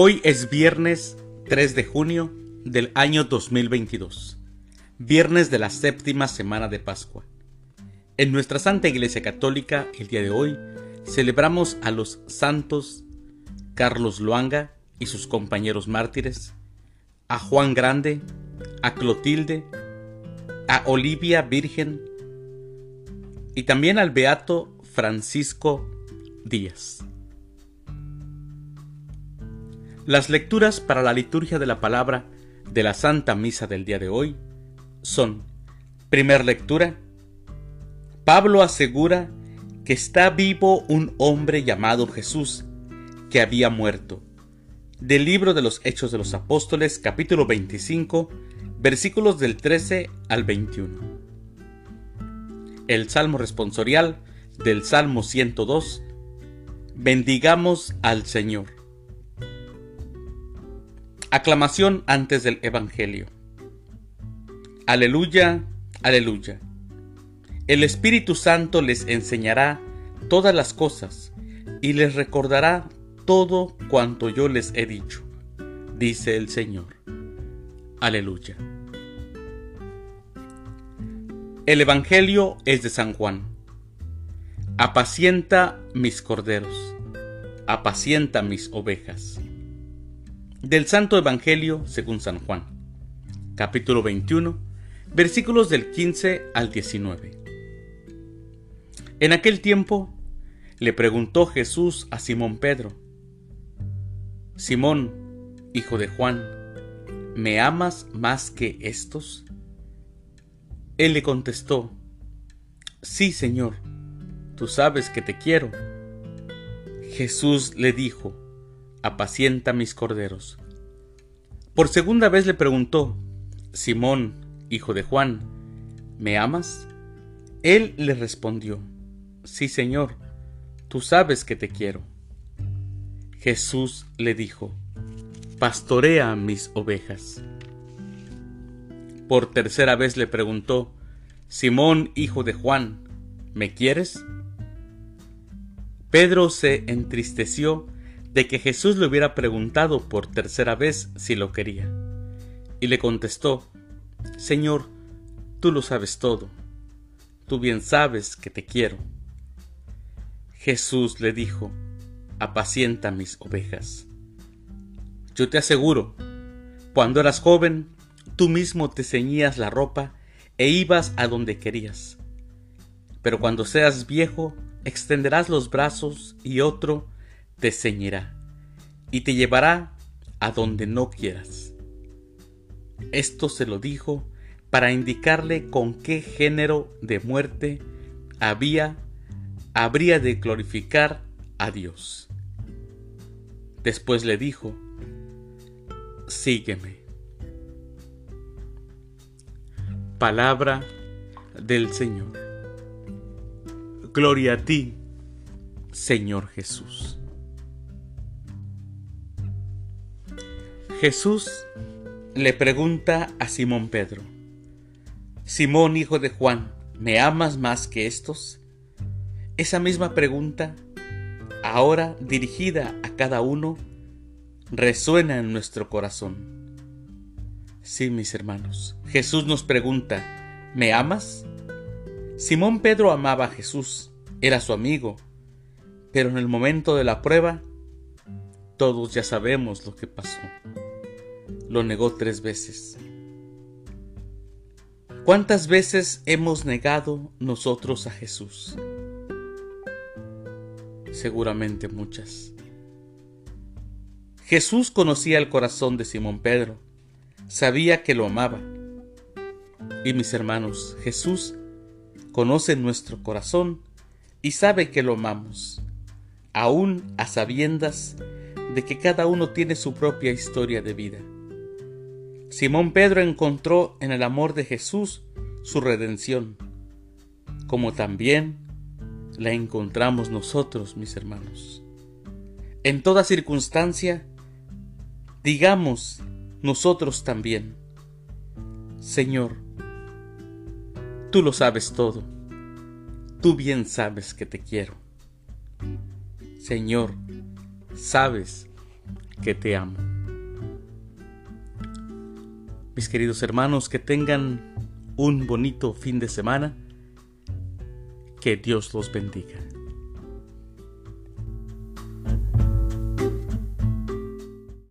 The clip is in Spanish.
Hoy es viernes 3 de junio del año 2022, viernes de la séptima semana de Pascua. En nuestra Santa Iglesia Católica, el día de hoy, celebramos a los santos Carlos Luanga y sus compañeros mártires, a Juan Grande, a Clotilde, a Olivia Virgen y también al Beato Francisco Díaz. Las lecturas para la liturgia de la palabra de la Santa Misa del día de hoy son, primer lectura, Pablo asegura que está vivo un hombre llamado Jesús, que había muerto. Del libro de los Hechos de los Apóstoles, capítulo 25, versículos del 13 al 21. El Salmo responsorial del Salmo 102. Bendigamos al Señor. Aclamación antes del Evangelio. Aleluya, aleluya. El Espíritu Santo les enseñará todas las cosas y les recordará todo cuanto yo les he dicho, dice el Señor. Aleluya. El Evangelio es de San Juan. Apacienta mis corderos, apacienta mis ovejas. Del Santo Evangelio según San Juan, capítulo 21, versículos del 15 al 19. En aquel tiempo le preguntó Jesús a Simón Pedro, Simón, hijo de Juan, ¿me amas más que estos? Él le contestó, Sí, Señor, tú sabes que te quiero. Jesús le dijo, apacienta mis corderos. Por segunda vez le preguntó, Simón, hijo de Juan, ¿me amas? Él le respondió, Sí, Señor, tú sabes que te quiero. Jesús le dijo, Pastorea mis ovejas. Por tercera vez le preguntó, Simón, hijo de Juan, ¿me quieres? Pedro se entristeció de que Jesús le hubiera preguntado por tercera vez si lo quería. Y le contestó, Señor, tú lo sabes todo, tú bien sabes que te quiero. Jesús le dijo, apacienta mis ovejas. Yo te aseguro, cuando eras joven, tú mismo te ceñías la ropa e ibas a donde querías. Pero cuando seas viejo, extenderás los brazos y otro te ceñirá y te llevará a donde no quieras. Esto se lo dijo para indicarle con qué género de muerte había habría de glorificar a Dios. Después le dijo, sígueme. Palabra del Señor. Gloria a ti, Señor Jesús. Jesús le pregunta a Simón Pedro, Simón hijo de Juan, ¿me amas más que estos? Esa misma pregunta, ahora dirigida a cada uno, resuena en nuestro corazón. Sí, mis hermanos, Jesús nos pregunta, ¿me amas? Simón Pedro amaba a Jesús, era su amigo, pero en el momento de la prueba, todos ya sabemos lo que pasó lo negó tres veces. ¿Cuántas veces hemos negado nosotros a Jesús? Seguramente muchas. Jesús conocía el corazón de Simón Pedro, sabía que lo amaba. Y mis hermanos, Jesús conoce nuestro corazón y sabe que lo amamos, aún a sabiendas de que cada uno tiene su propia historia de vida. Simón Pedro encontró en el amor de Jesús su redención, como también la encontramos nosotros, mis hermanos. En toda circunstancia, digamos nosotros también, Señor, tú lo sabes todo, tú bien sabes que te quiero. Señor, sabes que te amo. Mis queridos hermanos, que tengan un bonito fin de semana. Que Dios los bendiga.